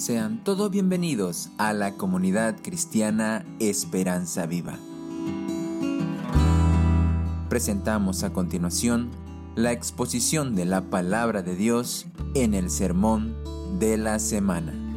Sean todos bienvenidos a la comunidad cristiana Esperanza Viva. Presentamos a continuación la exposición de la palabra de Dios en el sermón de la semana.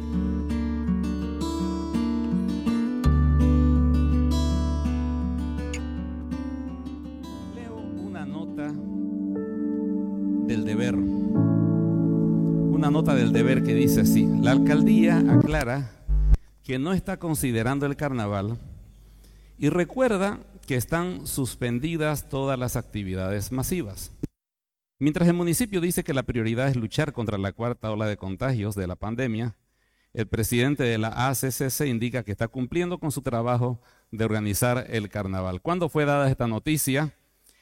La alcaldía aclara que no está considerando el carnaval y recuerda que están suspendidas todas las actividades masivas. Mientras el municipio dice que la prioridad es luchar contra la cuarta ola de contagios de la pandemia, el presidente de la ACCC indica que está cumpliendo con su trabajo de organizar el carnaval. ¿Cuándo fue dada esta noticia?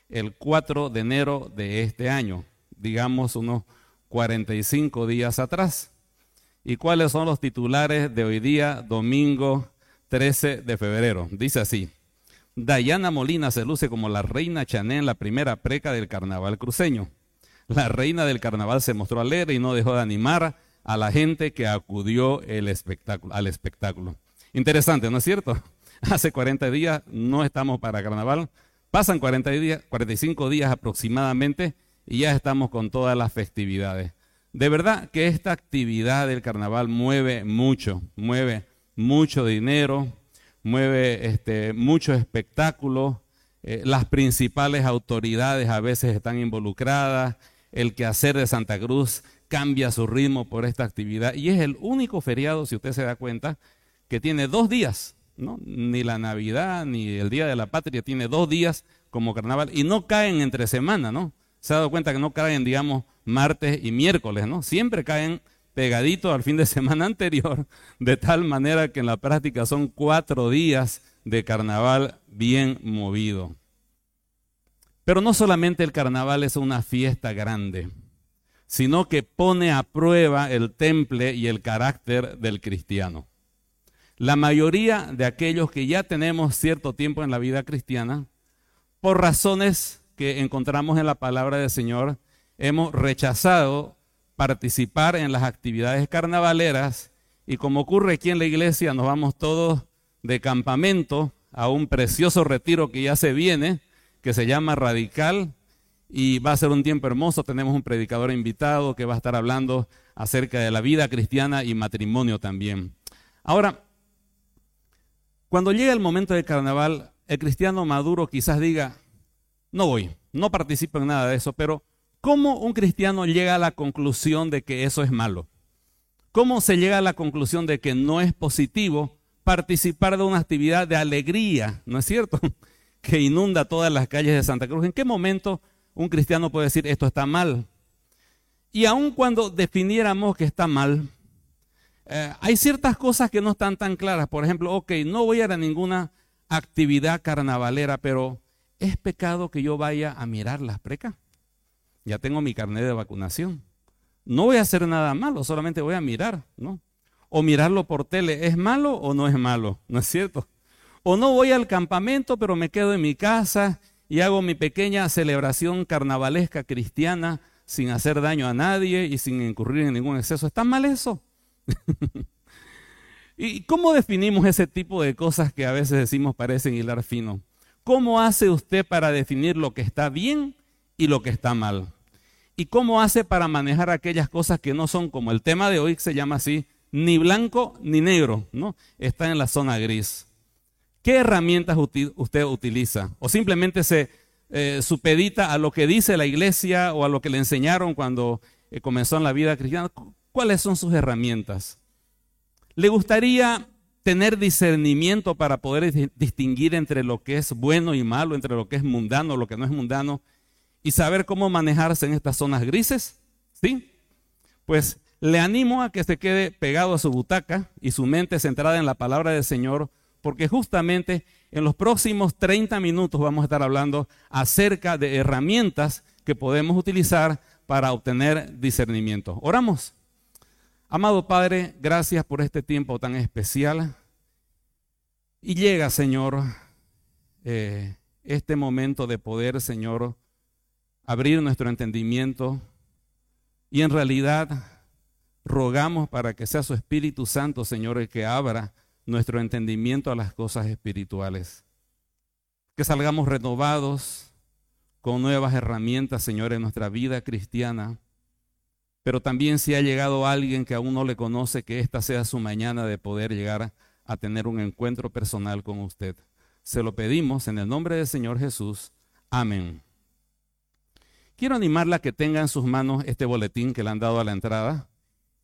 El 4 de enero de este año, digamos unos 45 días atrás. ¿Y cuáles son los titulares de hoy día, domingo 13 de febrero? Dice así. Dayana Molina se luce como la reina Chané en la primera preca del carnaval cruceño. La reina del carnaval se mostró alegre y no dejó de animar a la gente que acudió el espectáculo, al espectáculo. Interesante, ¿no es cierto? Hace 40 días no estamos para carnaval, pasan 40 días, 45 días aproximadamente y ya estamos con todas las festividades. De verdad que esta actividad del carnaval mueve mucho, mueve mucho dinero, mueve este, mucho espectáculo, eh, las principales autoridades a veces están involucradas, el quehacer de Santa Cruz cambia su ritmo por esta actividad y es el único feriado, si usted se da cuenta, que tiene dos días, ¿no? Ni la Navidad ni el Día de la Patria tiene dos días como carnaval y no caen entre semana, ¿no? Se ha dado cuenta que no caen, digamos, martes y miércoles, ¿no? Siempre caen pegaditos al fin de semana anterior, de tal manera que en la práctica son cuatro días de carnaval bien movido. Pero no solamente el carnaval es una fiesta grande, sino que pone a prueba el temple y el carácter del cristiano. La mayoría de aquellos que ya tenemos cierto tiempo en la vida cristiana, por razones que encontramos en la palabra del Señor, hemos rechazado participar en las actividades carnavaleras y como ocurre aquí en la iglesia, nos vamos todos de campamento a un precioso retiro que ya se viene, que se llama Radical y va a ser un tiempo hermoso. Tenemos un predicador invitado que va a estar hablando acerca de la vida cristiana y matrimonio también. Ahora, cuando llega el momento del carnaval, el cristiano maduro quizás diga, no voy, no participo en nada de eso, pero ¿cómo un cristiano llega a la conclusión de que eso es malo? ¿Cómo se llega a la conclusión de que no es positivo participar de una actividad de alegría, ¿no es cierto? que inunda todas las calles de Santa Cruz. ¿En qué momento un cristiano puede decir esto está mal? Y aun cuando definiéramos que está mal, eh, hay ciertas cosas que no están tan claras. Por ejemplo, ok, no voy a ir a ninguna actividad carnavalera, pero ¿es pecado que yo vaya a mirar las precas? Ya tengo mi carnet de vacunación. No voy a hacer nada malo, solamente voy a mirar, ¿no? O mirarlo por tele, ¿es malo o no es malo? ¿No es cierto? O no voy al campamento, pero me quedo en mi casa y hago mi pequeña celebración carnavalesca cristiana sin hacer daño a nadie y sin incurrir en ningún exceso. ¿Está mal eso? ¿Y cómo definimos ese tipo de cosas que a veces decimos parecen hilar fino? ¿Cómo hace usted para definir lo que está bien y lo que está mal? ¿Y cómo hace para manejar aquellas cosas que no son como el tema de hoy, se llama así, ni blanco ni negro, ¿no? Está en la zona gris. ¿Qué herramientas usted utiliza? ¿O simplemente se eh, supedita a lo que dice la iglesia o a lo que le enseñaron cuando eh, comenzó en la vida cristiana? ¿Cuáles son sus herramientas? ¿Le gustaría tener discernimiento para poder distinguir entre lo que es bueno y malo, entre lo que es mundano, lo que no es mundano, y saber cómo manejarse en estas zonas grises? ¿Sí? Pues le animo a que se quede pegado a su butaca y su mente centrada en la palabra del Señor porque justamente en los próximos 30 minutos vamos a estar hablando acerca de herramientas que podemos utilizar para obtener discernimiento. Oramos. Amado Padre, gracias por este tiempo tan especial. Y llega, Señor, eh, este momento de poder, Señor, abrir nuestro entendimiento y en realidad rogamos para que sea su Espíritu Santo, Señor, el que abra nuestro entendimiento a las cosas espirituales. Que salgamos renovados con nuevas herramientas, Señor, en nuestra vida cristiana. Pero también si ha llegado alguien que aún no le conoce, que esta sea su mañana de poder llegar a tener un encuentro personal con usted. Se lo pedimos en el nombre del Señor Jesús. Amén. Quiero animarla a que tenga en sus manos este boletín que le han dado a la entrada.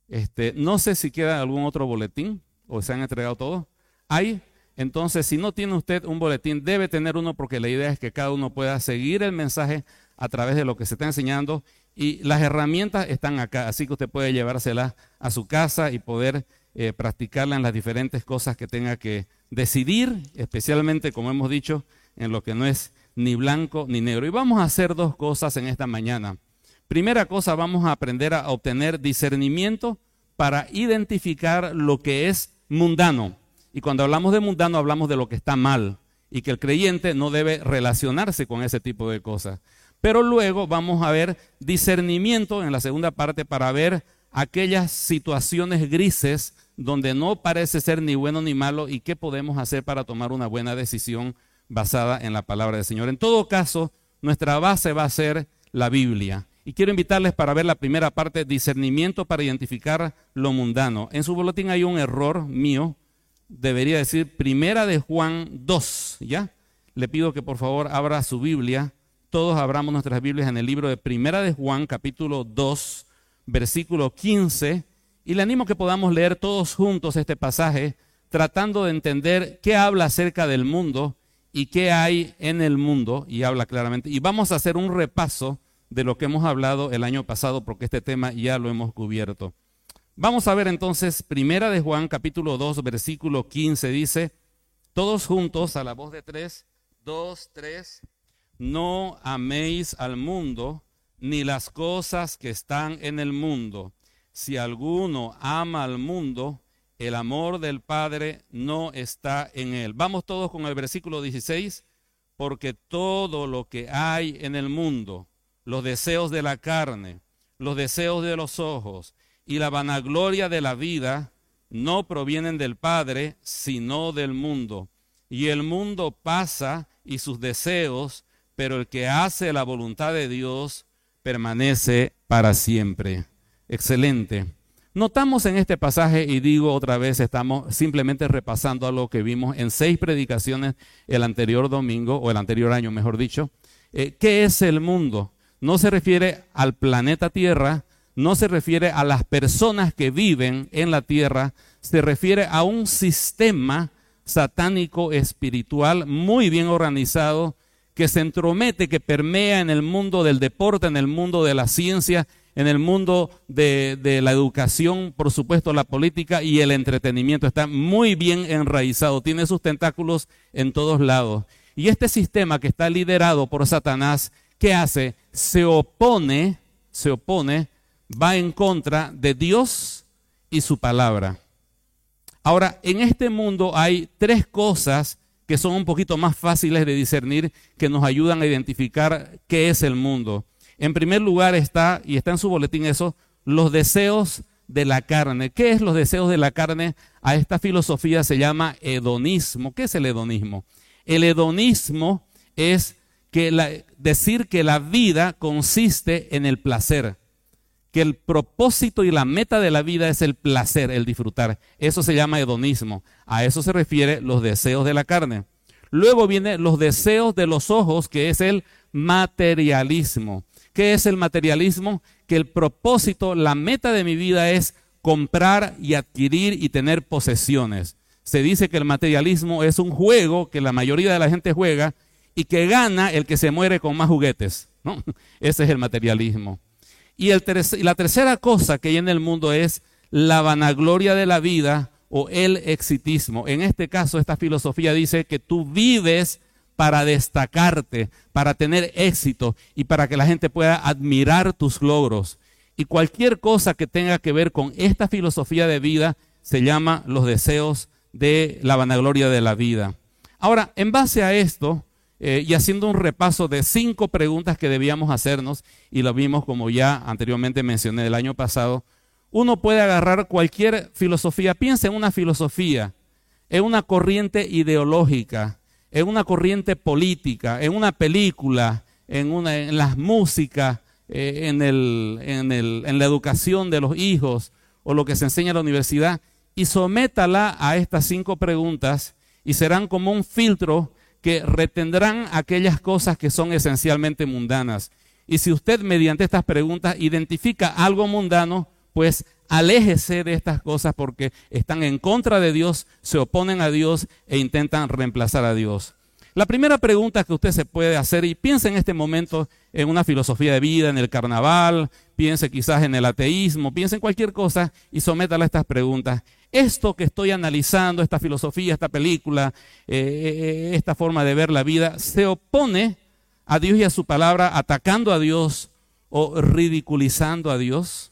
Este, no sé si queda algún otro boletín o se han entregado todos. Hay. Entonces, si no tiene usted un boletín, debe tener uno porque la idea es que cada uno pueda seguir el mensaje a través de lo que se está enseñando y las herramientas están acá, así que usted puede llevárselas a su casa y poder eh, practicarla en las diferentes cosas que tenga que decidir, especialmente, como hemos dicho, en lo que no es ni blanco ni negro. Y vamos a hacer dos cosas en esta mañana. Primera cosa, vamos a aprender a obtener discernimiento para identificar lo que es mundano. Y cuando hablamos de mundano hablamos de lo que está mal y que el creyente no debe relacionarse con ese tipo de cosas. Pero luego vamos a ver discernimiento en la segunda parte para ver aquellas situaciones grises donde no parece ser ni bueno ni malo y qué podemos hacer para tomar una buena decisión basada en la palabra del Señor. En todo caso, nuestra base va a ser la Biblia. Y quiero invitarles para ver la primera parte, discernimiento para identificar lo mundano. En su boletín hay un error mío, debería decir primera de Juan 2, ¿ya? Le pido que por favor abra su Biblia. Todos abramos nuestras Biblias en el libro de primera de Juan, capítulo 2, versículo 15. Y le animo que podamos leer todos juntos este pasaje, tratando de entender qué habla acerca del mundo y qué hay en el mundo, y habla claramente. Y vamos a hacer un repaso de lo que hemos hablado el año pasado, porque este tema ya lo hemos cubierto. Vamos a ver entonces, primera de Juan, capítulo 2, versículo 15, dice, todos juntos, a la voz de tres, dos, tres, no améis al mundo, ni las cosas que están en el mundo. Si alguno ama al mundo, el amor del Padre no está en él. Vamos todos con el versículo 16, porque todo lo que hay en el mundo, los deseos de la carne, los deseos de los ojos y la vanagloria de la vida, no provienen del Padre, sino del mundo. Y el mundo pasa y sus deseos, pero el que hace la voluntad de Dios permanece para siempre. Excelente. Notamos en este pasaje, y digo otra vez, estamos simplemente repasando a lo que vimos en seis predicaciones el anterior domingo, o el anterior año, mejor dicho. Eh, ¿Qué es el mundo? No se refiere al planeta Tierra, no se refiere a las personas que viven en la Tierra, se refiere a un sistema satánico espiritual muy bien organizado que se entromete, que permea en el mundo del deporte, en el mundo de la ciencia en el mundo de, la educación, por supuesto, la política y el entretenimiento. Está muy bien enraizado, tiene sus tentáculos en todos lados. Y este sistema que está liderado por Satanás, ¿qué hace? Se opone, se opone, va en contra de Dios y su palabra. Ahora, en este mundo hay tres cosas que son un poquito más fáciles de discernir, que nos ayudan a identificar qué es el mundo. En primer lugar está, y está en su boletín eso, los deseos de la carne. ¿Qué es los deseos de la carne? A esta filosofía se llama hedonismo. ¿Qué es el hedonismo? El hedonismo es que decir que la vida consiste en el placer, que el propósito y la meta de la vida es el placer, el disfrutar. Eso se llama hedonismo. A eso se refiere los deseos de la carne. Luego vienen los deseos de los ojos, que es el materialismo. ¿Qué es el materialismo? Que el propósito, la meta de mi vida es comprar y adquirir y tener posesiones. Se dice que el materialismo es un juego que la mayoría de la gente juega y que gana el que se muere con más juguetes. ¿no? Ese es el materialismo. Y, la tercera cosa que hay en el mundo es la vanagloria de la vida o el exitismo. En este caso, esta filosofía dice que tú vives para destacarte, para tener éxito y para que la gente pueda admirar tus logros. Y cualquier cosa que tenga que ver con esta filosofía de vida se llama los deseos de la vanagloria de la vida. Ahora, en base a esto, eh, y haciendo un repaso de cinco preguntas que debíamos hacernos, y lo vimos como ya anteriormente mencioné el año pasado, uno puede agarrar cualquier filosofía, piensa en una filosofía, en una corriente ideológica, en una corriente política, en una película, en, una, en las músicas, eh, en, el, en, el, en la educación de los hijos o lo que se enseña en la universidad y sométala a estas cinco preguntas y serán como un filtro que retendrán aquellas cosas que son esencialmente mundanas. Y si usted mediante estas preguntas identifica algo mundano, pues aléjese de estas cosas porque están en contra de Dios, se oponen a Dios e intentan reemplazar a Dios. La primera pregunta que usted se puede hacer, y piense en este momento en una filosofía de vida, en el carnaval, piense quizás en el ateísmo, piense en cualquier cosa y sométala a estas preguntas. Esto que estoy analizando, esta filosofía, esta película, eh, eh, esta forma de ver la vida, se opone a Dios y a su palabra, atacando a Dios o ridiculizando a Dios.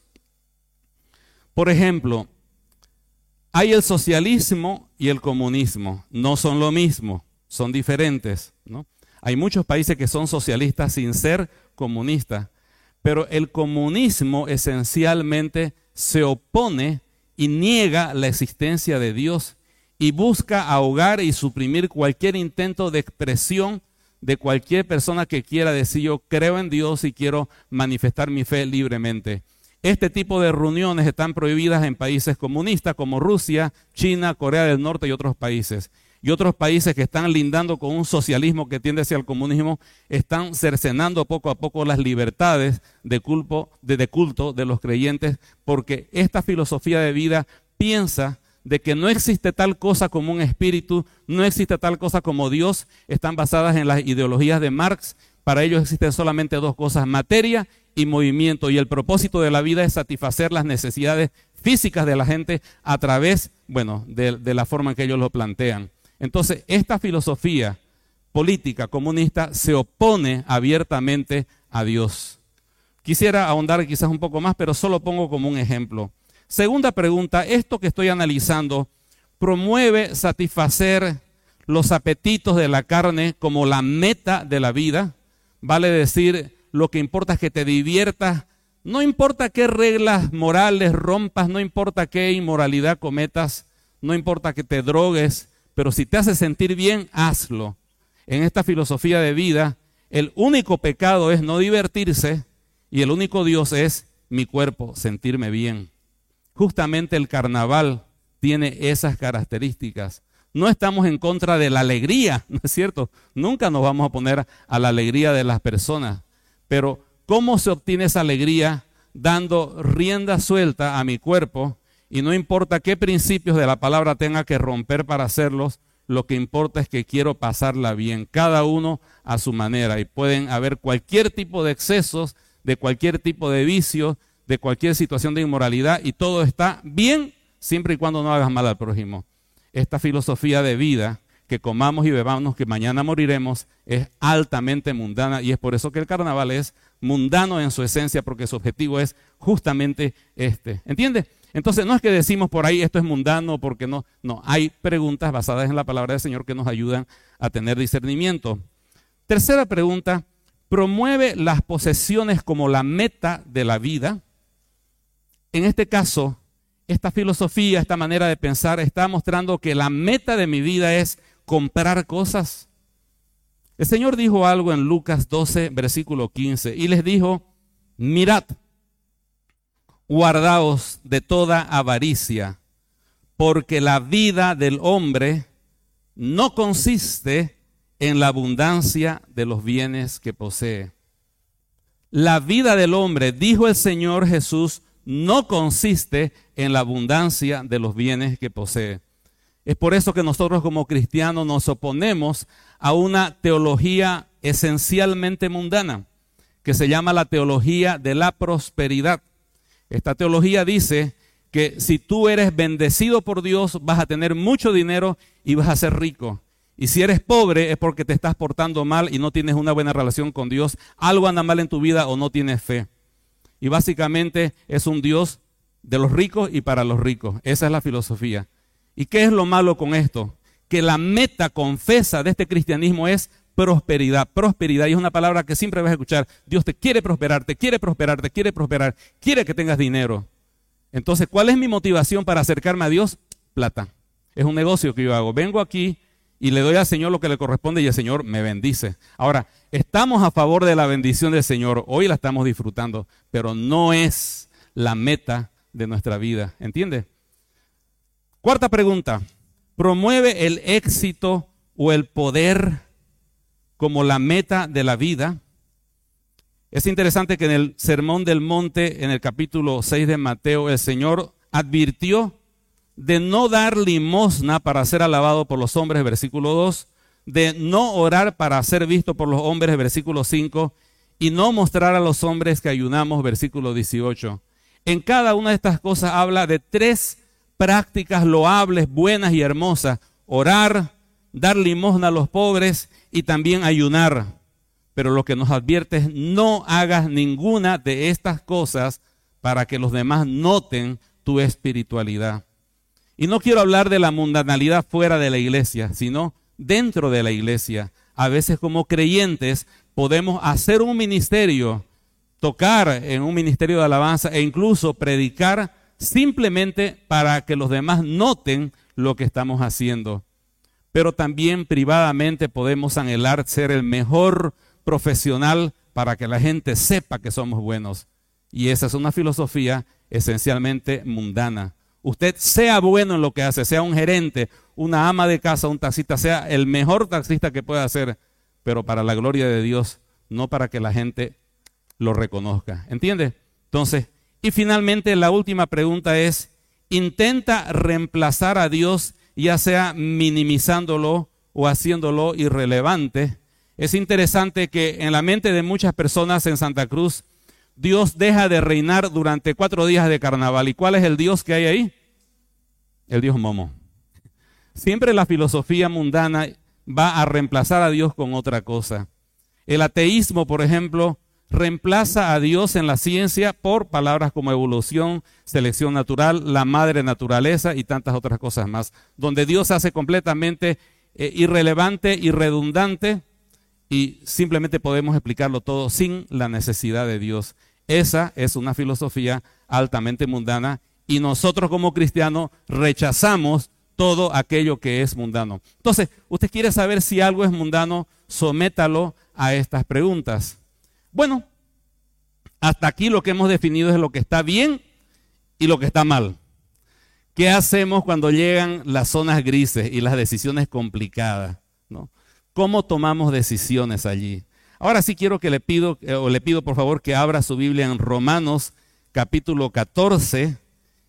Por ejemplo, hay el socialismo y el comunismo, no son lo mismo son diferentes. ¿no? Hay muchos países que son socialistas sin ser comunistas, pero el comunismo esencialmente se opone y niega la existencia de Dios y busca ahogar y suprimir cualquier intento de expresión de cualquier persona que quiera decir yo creo en Dios y quiero manifestar mi fe libremente. Este tipo de reuniones están prohibidas en países comunistas como Rusia, China, Corea del Norte y otros países y otros países que están lindando con un socialismo que tiende hacia el comunismo, están cercenando poco a poco las libertades de culto, de, culto de los creyentes, porque esta filosofía de vida piensa de que no existe tal cosa como un espíritu, no existe tal cosa como Dios, están basadas en las ideologías de Marx. Para ellos existen solamente dos cosas, materia y movimiento. Y el propósito de la vida es satisfacer las necesidades físicas de la gente a través, bueno, de la forma en que ellos lo plantean. Entonces, esta filosofía política comunista se opone abiertamente a Dios. Quisiera ahondar quizás un poco más, pero solo pongo como un ejemplo. Segunda pregunta, esto que estoy analizando promueve satisfacer los apetitos de la carne como la meta de la vida. Vale decir, lo que importa es que te diviertas, no importa qué reglas morales rompas, no importa qué inmoralidad cometas, no importa que te drogues, pero si te hace sentir bien, hazlo. En esta filosofía de vida, el único pecado es no divertirse y el único Dios es mi cuerpo, sentirme bien. Justamente el carnaval tiene esas características. No estamos en contra de la alegría, ¿no es cierto? Nunca nos vamos a poner a la alegría de las personas. Pero ¿cómo se obtiene esa alegría? Dando rienda suelta a mi cuerpo y no importa qué principios de la palabra tenga que romper para hacerlos, lo que importa es que quiero pasarla bien, cada uno a su manera. Y pueden haber cualquier tipo de excesos, de cualquier tipo de vicio, de cualquier situación de inmoralidad, y todo está bien siempre y cuando no hagas mal al prójimo. Esta filosofía de vida, que comamos y bebamos, que mañana moriremos, es altamente mundana y es por eso que el carnaval es mundano en su esencia, porque su objetivo es justamente este. ¿Entiendes? Entonces no es que decimos por ahí esto es mundano porque no, no, hay preguntas basadas en la palabra del Señor que nos ayudan a tener discernimiento. Tercera pregunta, ¿promueve las posesiones como la meta de la vida? En este caso, esta filosofía, esta manera de pensar está mostrando que la meta de mi vida es comprar cosas. El Señor dijo algo en Lucas 12, versículo 15, y les dijo, mirad, guardaos de toda avaricia, porque la vida del hombre no consiste en la abundancia de los bienes que posee. La vida del hombre, dijo el Señor Jesús, no consiste en la abundancia de los bienes que posee. Es por eso que nosotros como cristianos nos oponemos a una teología esencialmente mundana, que se llama la teología de la prosperidad. Esta teología dice que si tú eres bendecido por Dios, vas a tener mucho dinero y vas a ser rico. Y si eres pobre es porque te estás portando mal y no tienes una buena relación con Dios. Algo anda mal en tu vida o no tienes fe. Y básicamente es un Dios de los ricos y para los ricos. Esa es la filosofía. ¿Y qué es lo malo con esto? Que la meta confesa de este cristianismo es prosperidad. Prosperidad, y es una palabra que siempre vas a escuchar. Dios te quiere prosperar, te quiere prosperar, te quiere prosperar, quiere que tengas dinero. Entonces, ¿cuál es mi motivación para acercarme a Dios? Plata. Es un negocio que yo hago. Vengo aquí y le doy al Señor lo que le corresponde y el Señor me bendice. Ahora, estamos a favor de la bendición del Señor. Hoy la estamos disfrutando, pero no es la meta de nuestra vida. ¿Entiende? Cuarta pregunta. ¿Promueve el éxito o el poder como la meta de la vida? Es interesante que en el Sermón del Monte, en el capítulo 6 de Mateo, el Señor advirtió de no dar limosna para ser alabado por los hombres, versículo 2, de no orar para ser visto por los hombres, versículo 5, y no mostrar a los hombres que ayunamos, versículo 18. En cada una de estas cosas habla de tres prácticas loables, buenas y hermosas. Orar, dar limosna a los pobres y también ayunar pero lo que nos advierte es no hagas ninguna de estas cosas para que los demás noten tu espiritualidad. Y no quiero hablar de la mundanalidad fuera de la iglesia, sino dentro de la iglesia. A veces como creyentes podemos hacer un ministerio, tocar en un ministerio de alabanza e incluso predicar simplemente para que los demás noten lo que estamos haciendo. Pero también privadamente podemos anhelar ser el mejor profesional para que la gente sepa que somos buenos. Y esa es una filosofía esencialmente mundana. Usted sea bueno en lo que hace, sea un gerente, una ama de casa, un taxista, sea el mejor taxista que pueda ser, pero para la gloria de Dios, no para que la gente lo reconozca. ¿Entiende? Entonces, y finalmente la última pregunta es, ¿intenta reemplazar a Dios ya sea minimizándolo o haciéndolo irrelevante? Es interesante que en la mente de muchas personas en Santa Cruz, Dios deja de reinar durante cuatro días de carnaval. ¿Y cuál es el Dios que hay ahí? El Dios Momo. Siempre la filosofía mundana va a reemplazar a Dios con otra cosa. El ateísmo, por ejemplo, reemplaza a Dios en la ciencia por palabras como evolución, selección natural, la madre naturaleza y tantas otras cosas más, donde Dios hace completamente eh, irrelevante y redundante y simplemente podemos explicarlo todo sin la necesidad de Dios. Esa es una filosofía altamente mundana y nosotros como cristianos rechazamos todo aquello que es mundano. Entonces, usted quiere saber si algo es mundano, sométalo a estas preguntas. Bueno, hasta aquí lo que hemos definido es lo que está bien y lo que está mal. ¿Qué hacemos cuando llegan las zonas grises y las decisiones complicadas? cómo tomamos decisiones allí. Ahora sí quiero que le pido, eh, o le pido por favor que abra su Biblia en Romanos capítulo 14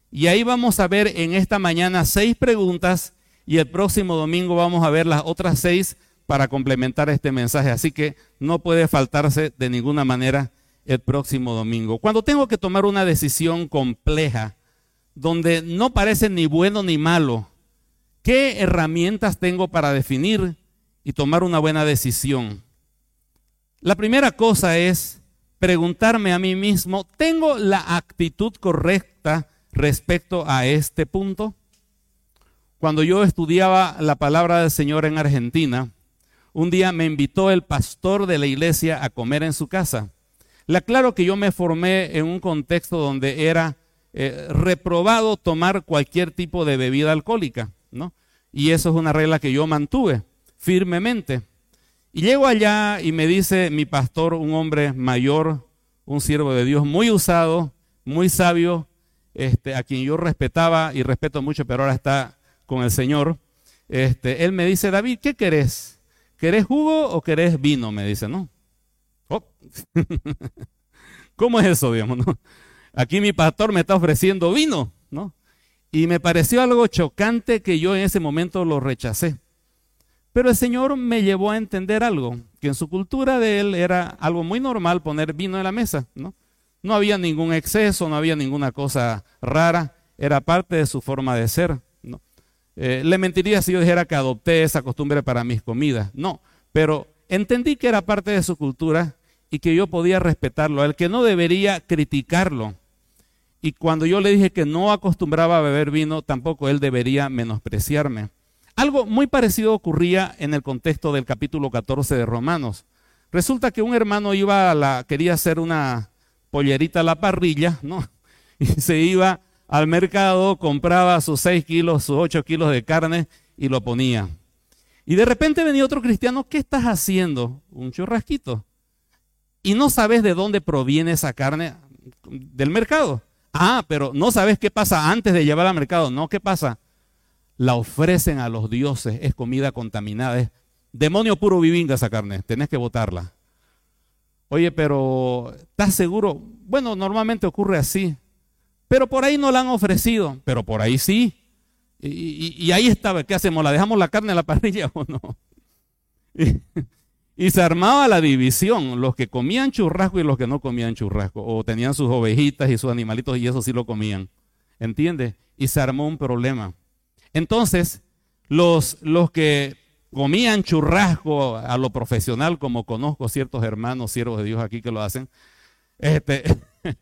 y ahí vamos a ver en esta mañana seis preguntas y el próximo domingo vamos a ver las otras seis para complementar este mensaje. Así que no puede faltarse de ninguna manera el próximo domingo. Cuando tengo que tomar una decisión compleja, donde no parece ni bueno ni malo, ¿qué herramientas tengo para definir y tomar una buena decisión. La primera cosa es preguntarme a mí mismo, ¿tengo la actitud correcta respecto a este punto? Cuando yo estudiaba la palabra del Señor en Argentina, un día me invitó el pastor de la iglesia a comer en su casa. Le aclaro que yo me formé en un contexto donde era eh, reprobado tomar cualquier tipo de bebida alcohólica, ¿no? Y eso es una regla que yo mantuve firmemente. Y llego allá y me dice mi pastor, un hombre mayor, un siervo de Dios, muy usado, muy sabio, este, a quien yo respetaba y respeto mucho, pero ahora está con el Señor. Este, él me dice, David, ¿qué querés? ¿Querés jugo o querés vino? Me dice, ¿no? Oh. ¿Cómo es eso, digamos? No? Aquí mi pastor me está ofreciendo vino, ¿no? Y me pareció algo chocante que yo en ese momento lo rechacé. Pero el Señor me llevó a entender algo, que en su cultura de él era algo muy normal poner vino en la mesa, ¿no? No había ningún exceso, no había ninguna cosa rara, era parte de su forma de ser. Eh, le mentiría si yo dijera que adopté esa costumbre para mis comidas, no, pero entendí que era parte de su cultura y que yo podía respetarlo, el que no debería criticarlo. Y cuando yo le dije que no acostumbraba a beber vino, tampoco él debería menospreciarme. Algo muy parecido ocurría en el contexto del capítulo 14 de Romanos. Resulta que un hermano iba a la, quería hacer una pollerita a la parrilla, ¿no? Y se iba al mercado, compraba sus 6 kilos, sus 8 kilos de carne y lo ponía. Y de repente venía otro cristiano, ¿qué estás haciendo? Un churrasquito. Y no sabes de dónde proviene esa carne del mercado. Ah, pero no sabes qué pasa antes de llevarla al mercado. No, ¿qué pasa? La ofrecen a los dioses, es comida contaminada, es demonio puro vivinga esa carne, tenés que botarla. Oye, pero ¿estás seguro? Bueno, normalmente ocurre así. Pero por ahí no la han ofrecido, pero por ahí sí. Y, ahí estaba, ¿qué hacemos? ¿La dejamos la carne en la parrilla o no? Y, se armaba la división, los que comían churrasco y los que no comían churrasco, o tenían sus ovejitas y sus animalitos y eso sí lo comían. ¿Entiendes? Y se armó un problema. Entonces, los, los que comían churrasco a lo profesional, como conozco ciertos hermanos, siervos de Dios aquí que lo hacen, este,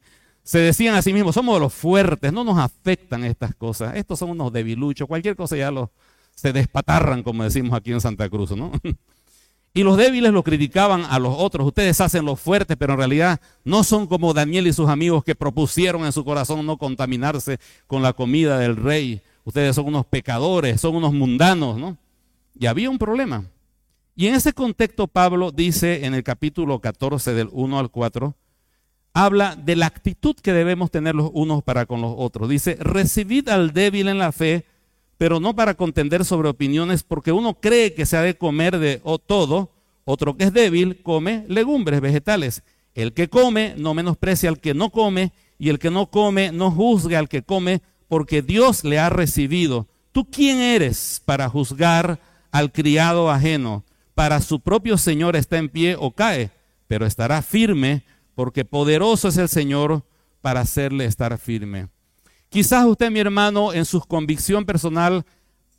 se decían a sí mismos, somos los fuertes, no nos afectan estas cosas, estos son unos debiluchos, cualquier cosa ya los, se despatarran, como decimos aquí en Santa Cruz, ¿no? Y los débiles lo criticaban a los otros, ustedes hacen los fuertes, pero en realidad no son como Daniel y sus amigos que propusieron en su corazón no contaminarse con la comida del rey. Ustedes son unos pecadores, son unos mundanos, ¿no? Y había un problema. Y en ese contexto Pablo dice en el capítulo 14 del 1 al 4, habla de la actitud que debemos tener los unos para con los otros. Dice, recibid al débil en la fe, pero no para contender sobre opiniones, porque uno cree que se ha de comer de todo, otro que es débil come legumbres, vegetales. El que come no menosprecia al que no come, y el que no come no juzgue al que come, porque Dios le ha recibido. ¿Tú quién eres para juzgar al criado ajeno? Para su propio Señor está en pie o cae, pero estará firme porque poderoso es el Señor para hacerle estar firme. Quizás usted, mi hermano, en su convicción personal,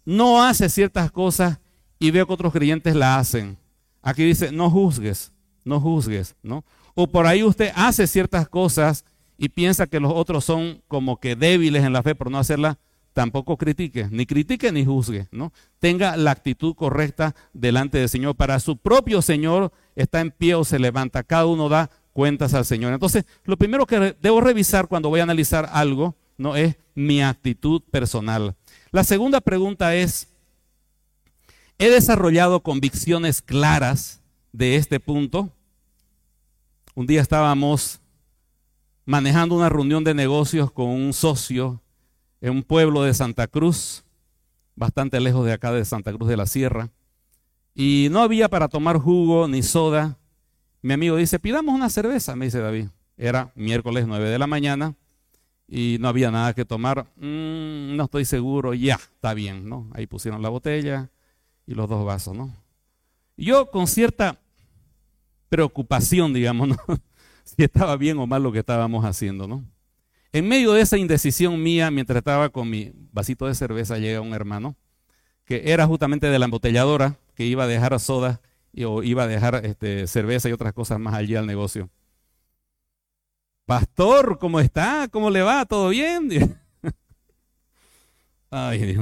no hace ciertas cosas y ve que otros creyentes la hacen. Aquí dice, no juzgues, no juzgues, ¿no? O por ahí usted hace ciertas cosas y piensa que los otros son como que débiles en la fe por no hacerla, tampoco critique, ni critique ni juzgue, ¿no? Tenga la actitud correcta delante del Señor. Para su propio Señor está en pie o se levanta. Cada uno da cuentas al Señor. Entonces, lo primero que debo revisar cuando voy a analizar algo, no es mi actitud personal. La segunda pregunta es, ¿he desarrollado convicciones claras de este punto? Un día estábamos manejando una reunión de negocios con un socio en un pueblo de Santa Cruz, bastante lejos de acá de Santa Cruz de la Sierra, y no había para tomar jugo ni soda, mi amigo dice, pidamos una cerveza, me dice David. Era miércoles 9 de la mañana y no había nada que tomar. Mm, no estoy seguro, ya, está bien, ¿no? Ahí pusieron la botella y los dos vasos, ¿no? Yo con cierta preocupación, digamos, ¿no? si estaba bien o mal lo que estábamos haciendo, ¿no? En medio de esa indecisión mía, mientras estaba con mi vasito de cerveza, llega un hermano que era justamente de la embotelladora que iba a dejar a soda o iba a dejar este, cerveza y otras cosas más allí al negocio. Pastor, ¿cómo está? ¿Cómo le va? ¿Todo bien? Ay,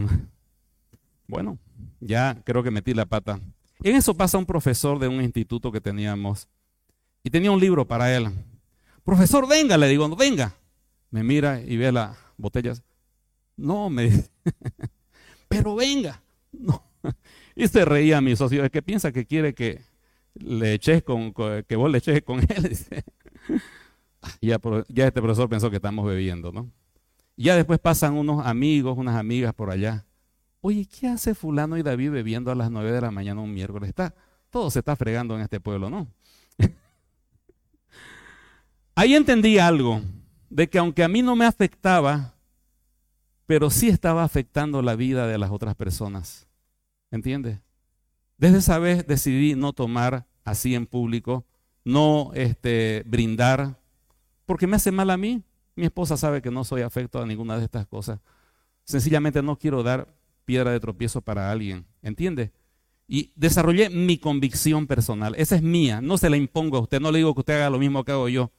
Bueno, ya creo que metí la pata. En eso pasa un profesor de un instituto que teníamos y tenía un libro para él. Profesor, venga, le digo, venga. Me mira y ve las botellas. No, me dice, pero venga. No. Y se reía mi socio, es que piensa que quiere que le eches con, que vos le eches con él. ya, ya este profesor pensó que estamos bebiendo, ¿no? Ya después pasan unos amigos, unas amigas por allá. Oye, ¿qué hace fulano y David bebiendo a las nueve de la mañana un miércoles? Está, todo se está fregando en este pueblo, ¿no? Ahí entendí algo, de que aunque a mí no me afectaba, pero sí estaba afectando la vida de las otras personas. ¿Entiendes? Desde esa vez decidí no tomar así en público, no este, brindar, porque me hace mal a mí. Mi esposa sabe que no soy afecto a ninguna de estas cosas. Sencillamente no quiero dar piedra de tropiezo para alguien. ¿Entiende? Y desarrollé mi convicción personal. Esa es mía. No se la impongo a usted. No le digo que usted haga lo mismo que hago yo.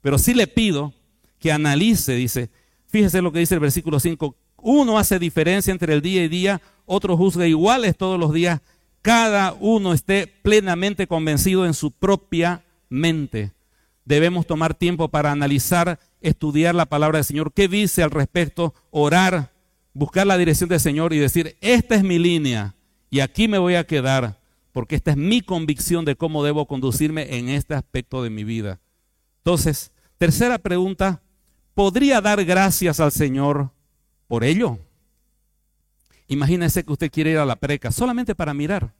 Pero sí le pido que analice, dice. Fíjese lo que dice el versículo 5. Uno hace diferencia entre el día y día, otro juzga iguales todos los días. Cada uno esté plenamente convencido en su propia mente. Debemos tomar tiempo para analizar estudiar la palabra del Señor, qué dice al respecto, orar, buscar la dirección del Señor y decir, esta es mi línea y aquí me voy a quedar, porque esta es mi convicción de cómo debo conducirme en este aspecto de mi vida. Entonces, tercera pregunta, ¿podría dar gracias al Señor por ello? Imagínese que usted quiere ir a la preca solamente para mirar.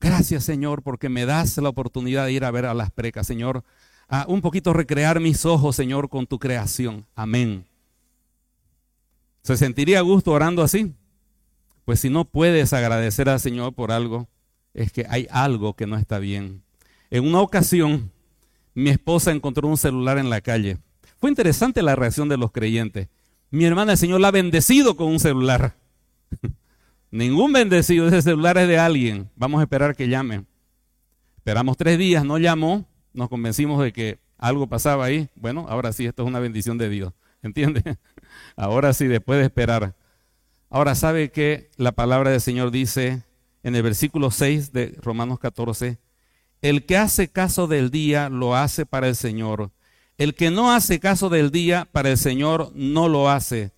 Gracias Señor porque me das la oportunidad de ir a ver a las precas, Señor. A un poquito recrear mis ojos, Señor, con tu creación. Amén. ¿Se sentiría gusto orando así? Pues si no puedes agradecer al Señor por algo, es que hay algo que no está bien. En una ocasión, mi esposa encontró un celular en la calle. Fue interesante la reacción de los creyentes. Mi hermana, el Señor la ha bendecido con un celular. Ningún bendecido, ese celular es de alguien. Vamos a esperar que llame. Esperamos tres días, no llamó, nos convencimos de que algo pasaba ahí. Bueno, ahora sí, esto es una bendición de Dios. ¿Entiende? Ahora sí, después de esperar. Ahora, ¿sabe que la palabra del Señor dice en el versículo 6 de Romanos 14? El que hace caso del día lo hace para el Señor. El que no hace caso del día para el Señor no lo hace.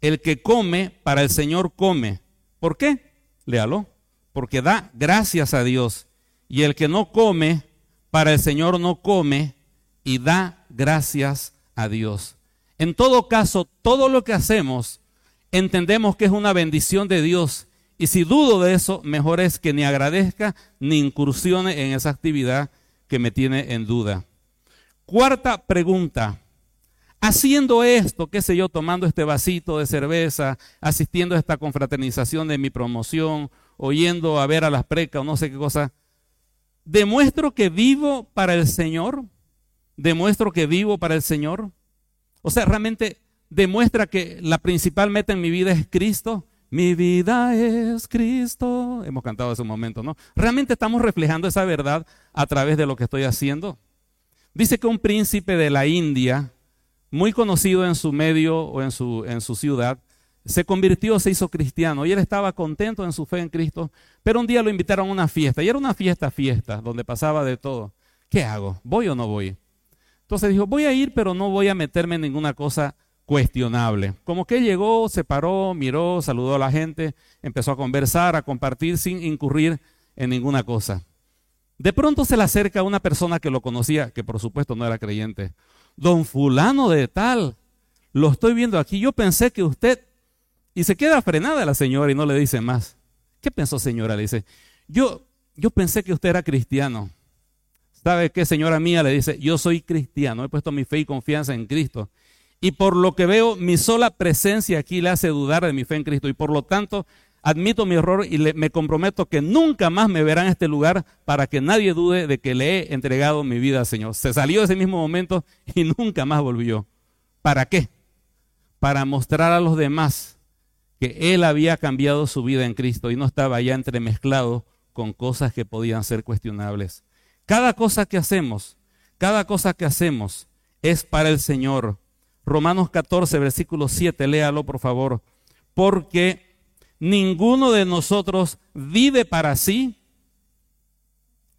El que come para el Señor come. ¿Por qué? Léalo. Porque da gracias a Dios. Y el que no come para el Señor no come y da gracias a Dios. En todo caso, todo lo que hacemos entendemos que es una bendición de Dios. Y si dudo de eso, mejor es que ni agradezca ni incursione en esa actividad que me tiene en duda. Cuarta pregunta. Haciendo esto, qué sé yo, tomando este vasito de cerveza, asistiendo a esta confraternización de mi promoción, oyendo a ver a las precas o no sé qué cosa, ¿demuestro que vivo para el Señor? ¿Demuestro que vivo para el Señor? O sea, realmente demuestra que la principal meta en mi vida es Cristo. Mi vida es Cristo. Hemos cantado ese momento, ¿no? Realmente estamos reflejando esa verdad a través de lo que estoy haciendo. Dice que un príncipe de la India, muy conocido en su medio o en su, en su ciudad, se convirtió, se hizo cristiano y él estaba contento en su fe en Cristo, pero un día lo invitaron a una fiesta y era una fiesta, fiesta, donde pasaba de todo. ¿Qué hago? ¿Voy o no voy? Entonces dijo, voy a ir, pero no voy a meterme en ninguna cosa cuestionable. Como que llegó, se paró, miró, saludó a la gente, empezó a conversar, a compartir sin incurrir en ninguna cosa. De pronto se le acerca una persona que lo conocía, que por supuesto no era creyente. Don fulano de tal, lo estoy viendo aquí. Yo pensé que usted... Y se queda frenada la señora y no le dice más. ¿Qué pensó señora? Le dice, yo, yo pensé que usted era cristiano. ¿Sabe qué, señora mía? Le dice, yo soy cristiano, he puesto mi fe y confianza en Cristo. Y por lo que veo, mi sola presencia aquí le hace dudar de mi fe en Cristo. Y por lo tanto, admito mi error y me comprometo que nunca más me verán en este lugar para que nadie dude de que le he entregado mi vida al Señor. Se salió ese mismo momento y nunca más volvió. ¿Para qué? Para mostrar a los demás que él había cambiado su vida en Cristo y no estaba ya entremezclado con cosas que podían ser cuestionables. Cada cosa que hacemos, cada cosa que hacemos es para el Señor Romanos 14, versículo 7, léalo por favor. Porque ninguno de nosotros vive para sí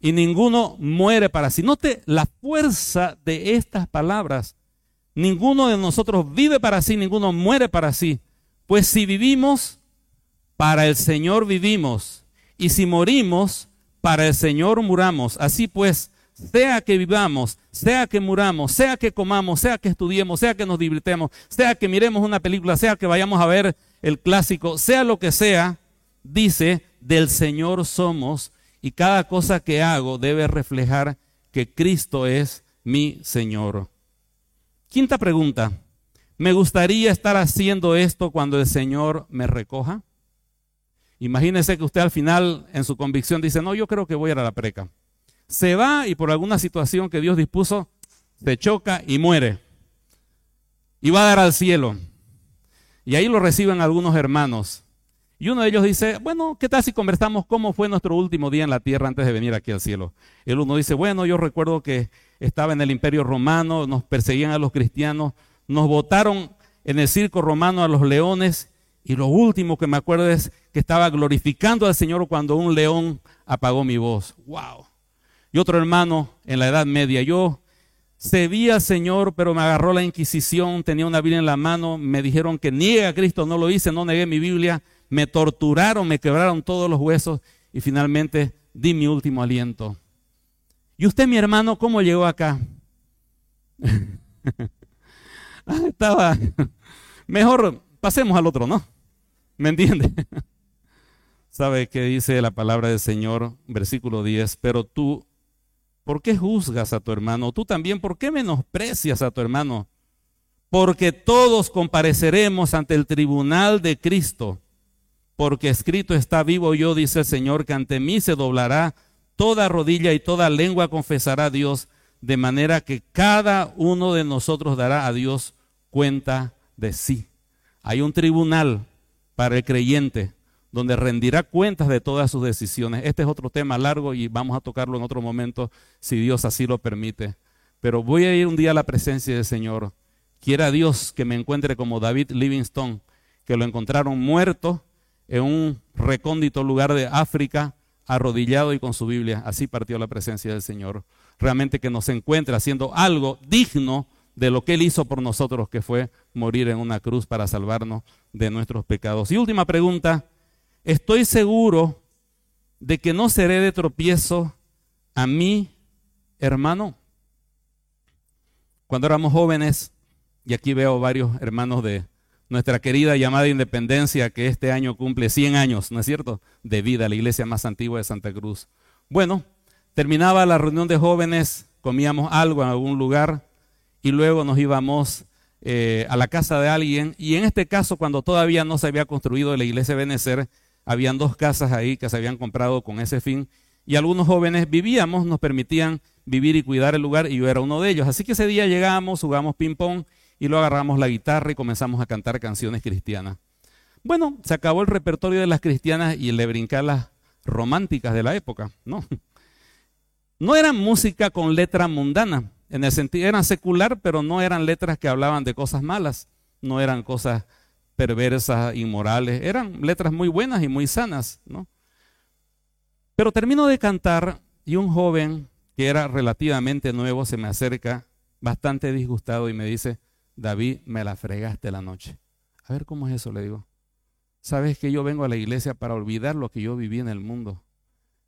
y ninguno muere para sí. Note la fuerza de estas palabras. Ninguno de nosotros vive para sí, ninguno muere para sí. Pues si vivimos, para el Señor vivimos. Y si morimos, para el Señor muramos. Así pues, sea que vivamos, sea que muramos, sea que comamos, sea que estudiemos, sea que nos divirtemos, sea que miremos una película, sea que vayamos a ver el clásico, sea lo que sea, dice, del Señor somos y cada cosa que hago debe reflejar que Cristo es mi Señor. Quinta pregunta, ¿me gustaría estar haciendo esto cuando el Señor me recoja? Imagínese que usted al final en su convicción dice, no, yo creo que voy a ir a la preca se va y por alguna situación que Dios dispuso, se choca y muere. Y va a dar al cielo. Y ahí lo reciben algunos hermanos. Y uno de ellos dice, bueno, ¿qué tal si conversamos cómo fue nuestro último día en la tierra antes de venir aquí al cielo? El uno dice, bueno, yo recuerdo que estaba en el imperio romano, nos perseguían a los cristianos, nos votaron en el circo romano a los leones y lo último que me acuerdo es que estaba glorificando al Señor cuando un león apagó mi voz. ¡Wow! Y otro hermano en la Edad Media. Yo Serví al Señor, pero me agarró la Inquisición, tenía una Biblia en la mano, me dijeron que niegue a Cristo, no lo hice, no negué mi Biblia, me torturaron, me quebraron todos los huesos y finalmente di mi último aliento. ¿Y usted, mi hermano, cómo llegó acá? Ah, estaba, mejor pasemos al otro, ¿no? ¿Me entiende? ¿Sabe qué dice la palabra del Señor? Versículo 10, pero tú, ¿por qué juzgas a tu hermano? Tú también, ¿por qué menosprecias a tu hermano? Porque todos compareceremos ante el tribunal de Cristo, porque escrito está vivo yo, dice el Señor, que ante mí se doblará toda rodilla y toda lengua confesará a Dios, de manera que cada uno de nosotros dará a Dios cuenta de sí. Hay un tribunal para el creyente donde rendirá cuentas de todas sus decisiones. Este es otro tema largo y vamos a tocarlo en otro momento si Dios así lo permite. Pero voy a ir un día a la presencia del Señor. Quiera Dios que me encuentre como David Livingstone, que lo encontraron muerto en un recóndito lugar de África, arrodillado y con su Biblia. Así partió la presencia del Señor. Realmente que nos encuentre haciendo algo digno de lo que Él hizo por nosotros, que fue morir en una cruz para salvarnos de nuestros pecados. Y última pregunta, estoy seguro de que no seré de tropiezo a mi hermano. Cuando éramos jóvenes, y aquí veo varios hermanos de nuestra querida llamada Independencia, que este año cumple 100 años, ¿no es cierto?, de vida, la iglesia más antigua de Santa Cruz. Bueno, terminaba la reunión de jóvenes, comíamos algo en algún lugar y luego nos íbamos eh, a la casa de alguien. Y en este caso, cuando todavía no se había construido la iglesia de Benecer, habían dos casas ahí que se habían comprado con ese fin. Y algunos jóvenes vivíamos, nos permitían vivir y cuidar el lugar y yo era uno de ellos. Así que ese día llegamos, jugamos ping-pong y luego agarramos la guitarra y comenzamos a cantar canciones cristianas. Bueno, se acabó el repertorio de las cristianas y le brincar las románticas de la época, ¿no? No eran música con letra mundana, en el sentido, eran secular, pero no eran letras que hablaban de cosas malas, no eran cosas perversas, inmorales, eran letras muy buenas y muy sanas, ¿no? Pero termino de cantar y un joven que era relativamente nuevo se me acerca, bastante disgustado, y me dice, David, me la fregaste la noche. A ver cómo es eso, le digo. Sabes que yo vengo a la iglesia para olvidar lo que yo viví en el mundo.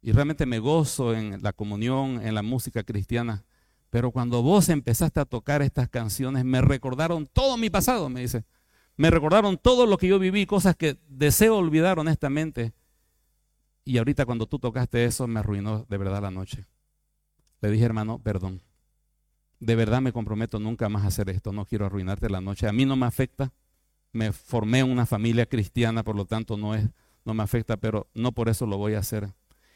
Y realmente me gozo en la comunión, en la música cristiana. Pero cuando vos empezaste a tocar estas canciones, me recordaron todo mi pasado, me dice. Me recordaron todo lo que yo viví, cosas que deseo olvidar honestamente. Y ahorita cuando tú tocaste eso, me arruinó de verdad la noche. Le dije, hermano, perdón. De verdad me comprometo nunca más a hacer esto. No quiero arruinarte la noche. A mí no me afecta. Me formé una familia cristiana, por lo tanto no, es, no me afecta, pero no por eso lo voy a hacer.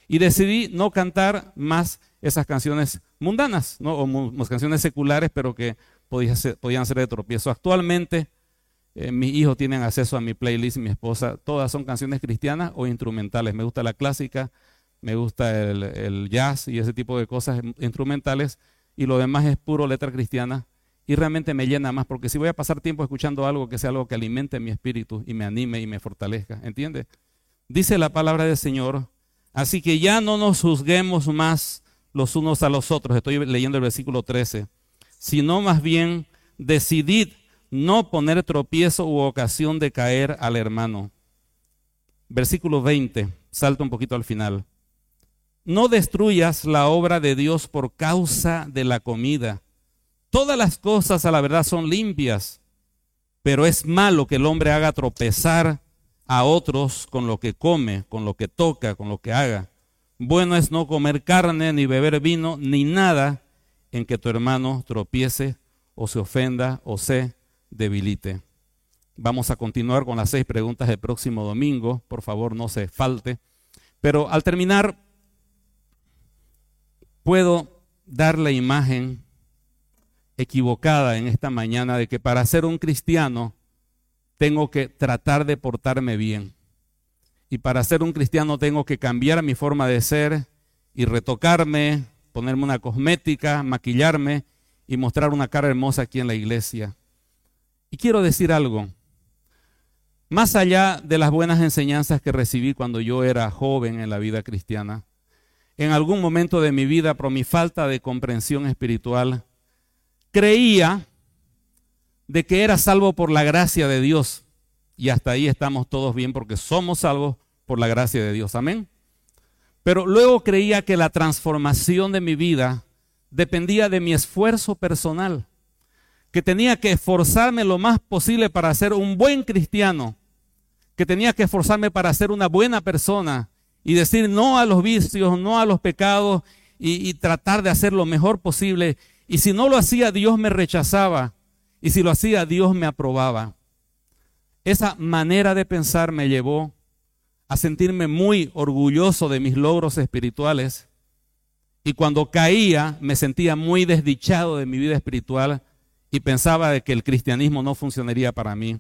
Y decidí no cantar más esas canciones mundanas, ¿no? o canciones seculares, pero que podían ser de tropiezo. Actualmente, eh, mis hijos tienen acceso a mi playlist, mi esposa, todas son canciones cristianas o instrumentales. Me gusta la clásica, me gusta el, el jazz y ese tipo de cosas instrumentales, y lo demás es puro letra cristiana. Y realmente me llena más, porque si voy a pasar tiempo escuchando algo que sea algo que alimente mi espíritu y me anime y me fortalezca, ¿entiende? Dice la palabra del Señor, Así que ya no nos juzguemos más los unos a los otros. Estoy leyendo el versículo 13. Sino más bien decidid no poner tropiezo u ocasión de caer al hermano. Versículo 20. Salto un poquito al final. No destruyas la obra de Dios por causa de la comida. Todas las cosas a la verdad son limpias, pero es malo que el hombre haga tropezar a otros con lo que come, con lo que toca, con lo que haga. Bueno es no comer carne, ni beber vino, ni nada en que tu hermano tropiece o se ofenda o se debilite. Vamos a continuar con las seis preguntas del próximo domingo. Por favor, no se falte. Pero al terminar, puedo dar la imagen equivocada en esta mañana de que para ser un cristiano tengo que tratar de portarme bien. Y para ser un cristiano tengo que cambiar mi forma de ser y retocarme, ponerme una cosmética, maquillarme y mostrar una cara hermosa aquí en la iglesia. Y quiero decir algo. Más allá de las buenas enseñanzas que recibí cuando yo era joven en la vida cristiana, en algún momento de mi vida, por mi falta de comprensión espiritual, creía de que era salvo por la gracia de Dios. Y hasta ahí estamos todos bien porque somos salvos por la gracia de Dios. Amén. Pero luego creía que la transformación de mi vida dependía de mi esfuerzo personal, que tenía que esforzarme lo más posible para ser un buen cristiano, que tenía que esforzarme para ser una buena persona y decir no a los vicios, no a los pecados y, y tratar de hacer lo mejor posible. Y si no lo hacía, Dios me rechazaba. Y si lo hacía, Dios me aprobaba. Esa manera de pensar me llevó a sentirme muy orgulloso de mis logros espirituales. Y cuando caía, me sentía muy desdichado de mi vida espiritual y pensaba de que el cristianismo no funcionaría para mí.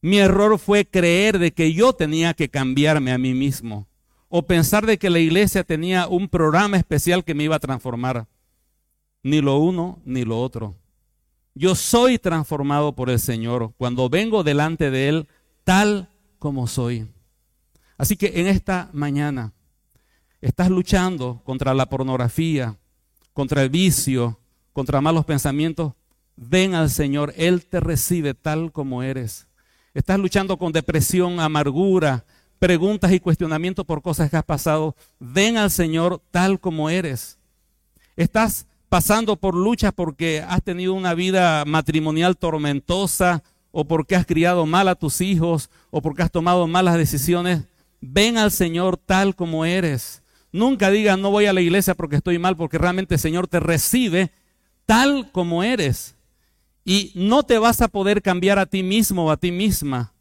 Mi error fue creer de que yo tenía que cambiarme a mí mismo o pensar de que la iglesia tenía un programa especial que me iba a transformar. Ni lo uno ni lo otro. Yo soy transformado por el Señor cuando vengo delante de Él tal como soy. Así que en esta mañana estás luchando contra la pornografía, contra el vicio, contra malos pensamientos. Ven al Señor, Él te recibe tal como eres. Estás luchando con depresión, amargura, preguntas y cuestionamientos por cosas que has pasado. Ven al Señor tal como eres. Estás pasando por luchas porque has tenido una vida matrimonial tormentosa o porque has criado mal a tus hijos o porque has tomado malas decisiones, ven al Señor tal como eres. Nunca digas no voy a la iglesia porque estoy mal, porque realmente el Señor te recibe tal como eres. Y no te vas a poder cambiar a ti mismo o a ti misma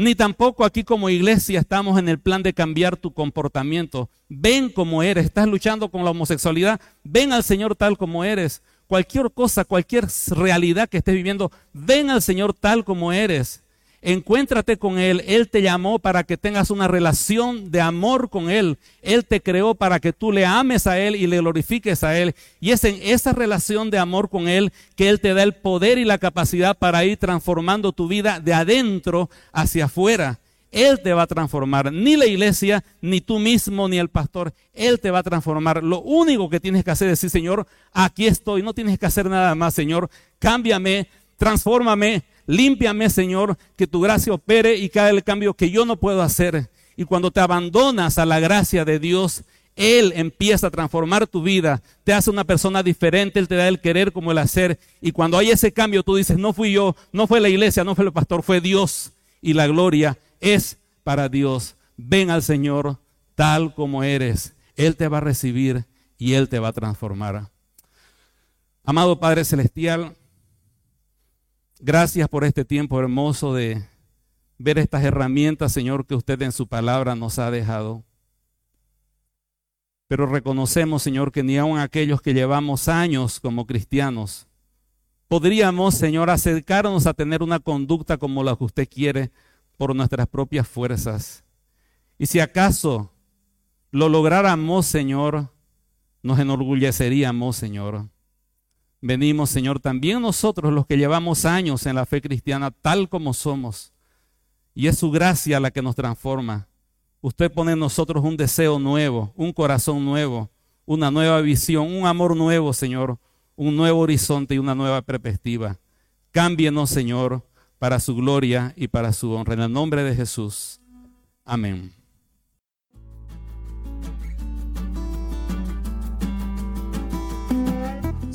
ni tampoco aquí como iglesia estamos en el plan de cambiar tu comportamiento. Ven como eres, estás luchando con la homosexualidad, ven al Señor tal como eres. Cualquier cosa, cualquier realidad que estés viviendo, ven al Señor tal como eres. Encuéntrate con Él. Él te llamó para que tengas una relación de amor con Él. Él te creó para que tú le ames a Él y le glorifiques a Él. Y es en esa relación de amor con Él que Él te da el poder y la capacidad para ir transformando tu vida de adentro hacia afuera. Él te va a transformar, ni la iglesia, ni tú mismo, ni el pastor. Él te va a transformar. Lo único que tienes que hacer es decir, Señor, aquí estoy. No tienes que hacer nada más, Señor. Cámbiame, transfórmame, Límpiame, Señor, que tu gracia opere y haga el cambio que yo no puedo hacer. Y cuando te abandonas a la gracia de Dios, Él empieza a transformar tu vida, te hace una persona diferente, Él te da el querer como el hacer. Y cuando hay ese cambio, tú dices, no fui yo, no fue la iglesia, no fue el pastor, fue Dios. Y la gloria es para Dios. Ven al Señor tal como eres. Él te va a recibir y Él te va a transformar. Amado Padre Celestial, Gracias por este tiempo hermoso de ver estas herramientas, Señor, que usted en su palabra nos ha dejado. Pero reconocemos, Señor, que ni aun aquellos que llevamos años como cristianos, podríamos, Señor, acercarnos a tener una conducta como la que usted quiere por nuestras propias fuerzas. Y si acaso lo lográramos, Señor, nos enorgulleceríamos, Señor. Venimos, Señor, también nosotros los que llevamos años en la fe cristiana, tal como somos. Y es su gracia la que nos transforma. Usted pone en nosotros un deseo nuevo, un corazón nuevo, una nueva visión, un amor nuevo, Señor, un nuevo horizonte y una nueva perspectiva. Cámbienos, Señor, para su gloria y para su honra. En el nombre de Jesús. Amén.